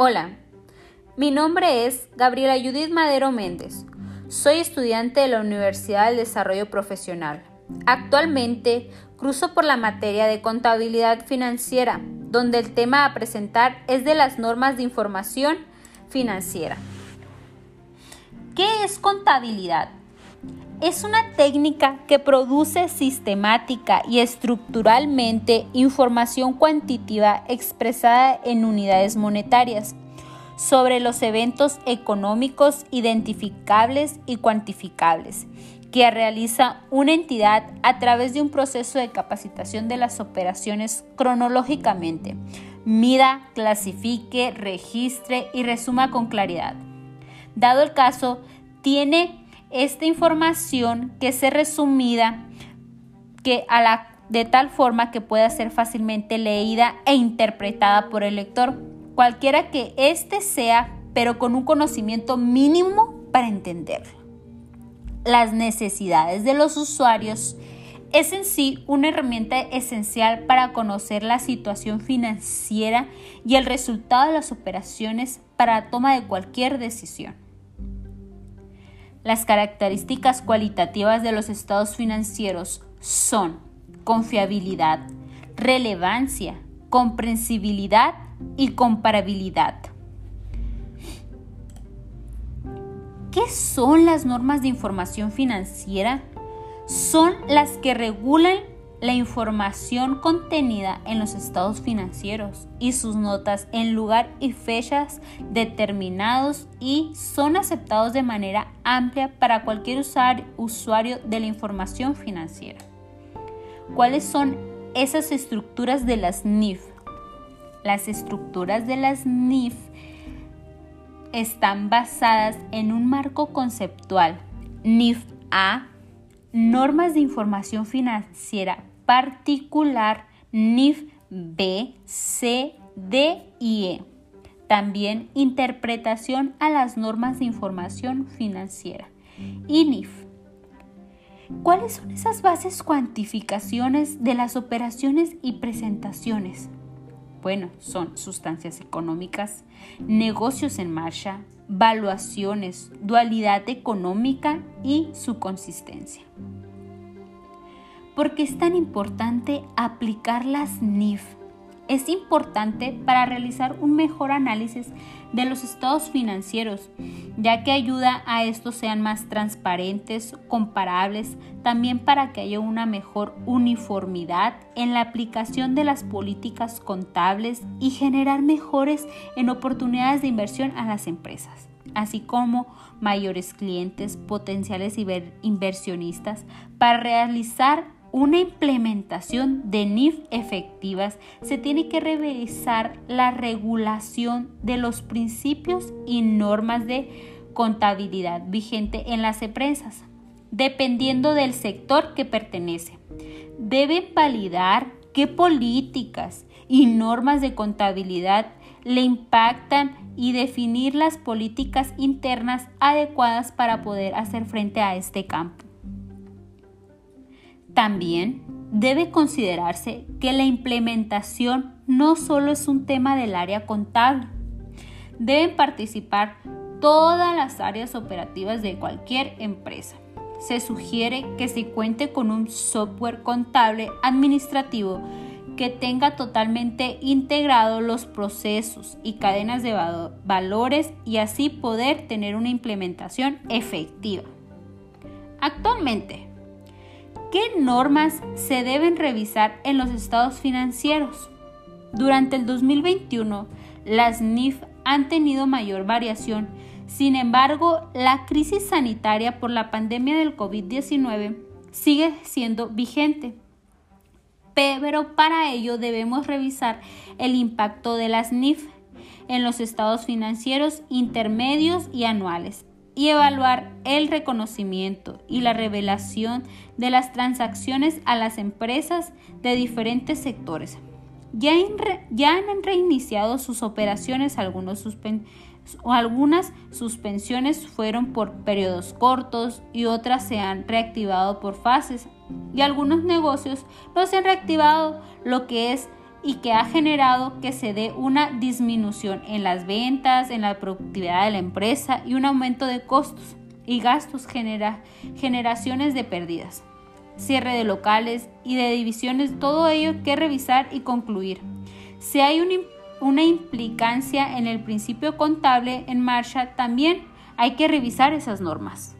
Hola, mi nombre es Gabriela Judith Madero Méndez. Soy estudiante de la Universidad del Desarrollo Profesional. Actualmente cruzo por la materia de contabilidad financiera, donde el tema a presentar es de las normas de información financiera. ¿Qué es contabilidad? Es una técnica que produce sistemática y estructuralmente información cuantitativa expresada en unidades monetarias sobre los eventos económicos identificables y cuantificables que realiza una entidad a través de un proceso de capacitación de las operaciones cronológicamente, mida, clasifique, registre y resuma con claridad. Dado el caso, tiene esta información que se resumida que a la, de tal forma que pueda ser fácilmente leída e interpretada por el lector cualquiera que éste sea, pero con un conocimiento mínimo para entenderlo. Las necesidades de los usuarios es en sí una herramienta esencial para conocer la situación financiera y el resultado de las operaciones para la toma de cualquier decisión. Las características cualitativas de los estados financieros son confiabilidad, relevancia, comprensibilidad y comparabilidad. ¿Qué son las normas de información financiera? Son las que regulan la información contenida en los estados financieros y sus notas en lugar y fechas determinados y son aceptados de manera amplia para cualquier usuario de la información financiera. ¿Cuáles son esas estructuras de las NIF? Las estructuras de las NIF están basadas en un marco conceptual. NIF A, normas de información financiera particular, NIF B, C, D y E. También interpretación a las normas de información financiera. Y NIF. ¿Cuáles son esas bases cuantificaciones de las operaciones y presentaciones? Bueno, son sustancias económicas, negocios en marcha, valuaciones, dualidad económica y su consistencia. ¿Por qué es tan importante aplicar las NIF? Es importante para realizar un mejor análisis de los estados financieros, ya que ayuda a estos sean más transparentes, comparables, también para que haya una mejor uniformidad en la aplicación de las políticas contables y generar mejores en oportunidades de inversión a las empresas, así como mayores clientes, potenciales inversionistas, para realizar una implementación de NIF efectivas, se tiene que revisar la regulación de los principios y normas de contabilidad vigente en las empresas, dependiendo del sector que pertenece. Deben validar qué políticas y normas de contabilidad le impactan y definir las políticas internas adecuadas para poder hacer frente a este campo. También debe considerarse que la implementación no solo es un tema del área contable. Deben participar todas las áreas operativas de cualquier empresa. Se sugiere que se cuente con un software contable administrativo que tenga totalmente integrado los procesos y cadenas de valores y así poder tener una implementación efectiva. Actualmente, ¿Qué normas se deben revisar en los estados financieros? Durante el 2021, las NIF han tenido mayor variación. Sin embargo, la crisis sanitaria por la pandemia del COVID-19 sigue siendo vigente. Pero para ello debemos revisar el impacto de las NIF en los estados financieros intermedios y anuales y evaluar el reconocimiento y la revelación de las transacciones a las empresas de diferentes sectores. Ya, han reiniciado sus operaciones, algunos o algunas suspensiones fueron por periodos cortos y otras se han reactivado por fases y algunos negocios no se han reactivado, lo que es y que ha generado que se dé una disminución en las ventas, en la productividad de la empresa y un aumento de costos y gastos genera generaciones de pérdidas, cierre de locales y de divisiones, todo ello que revisar y concluir. Si hay una implicancia en el principio contable en marcha, también hay que revisar esas normas.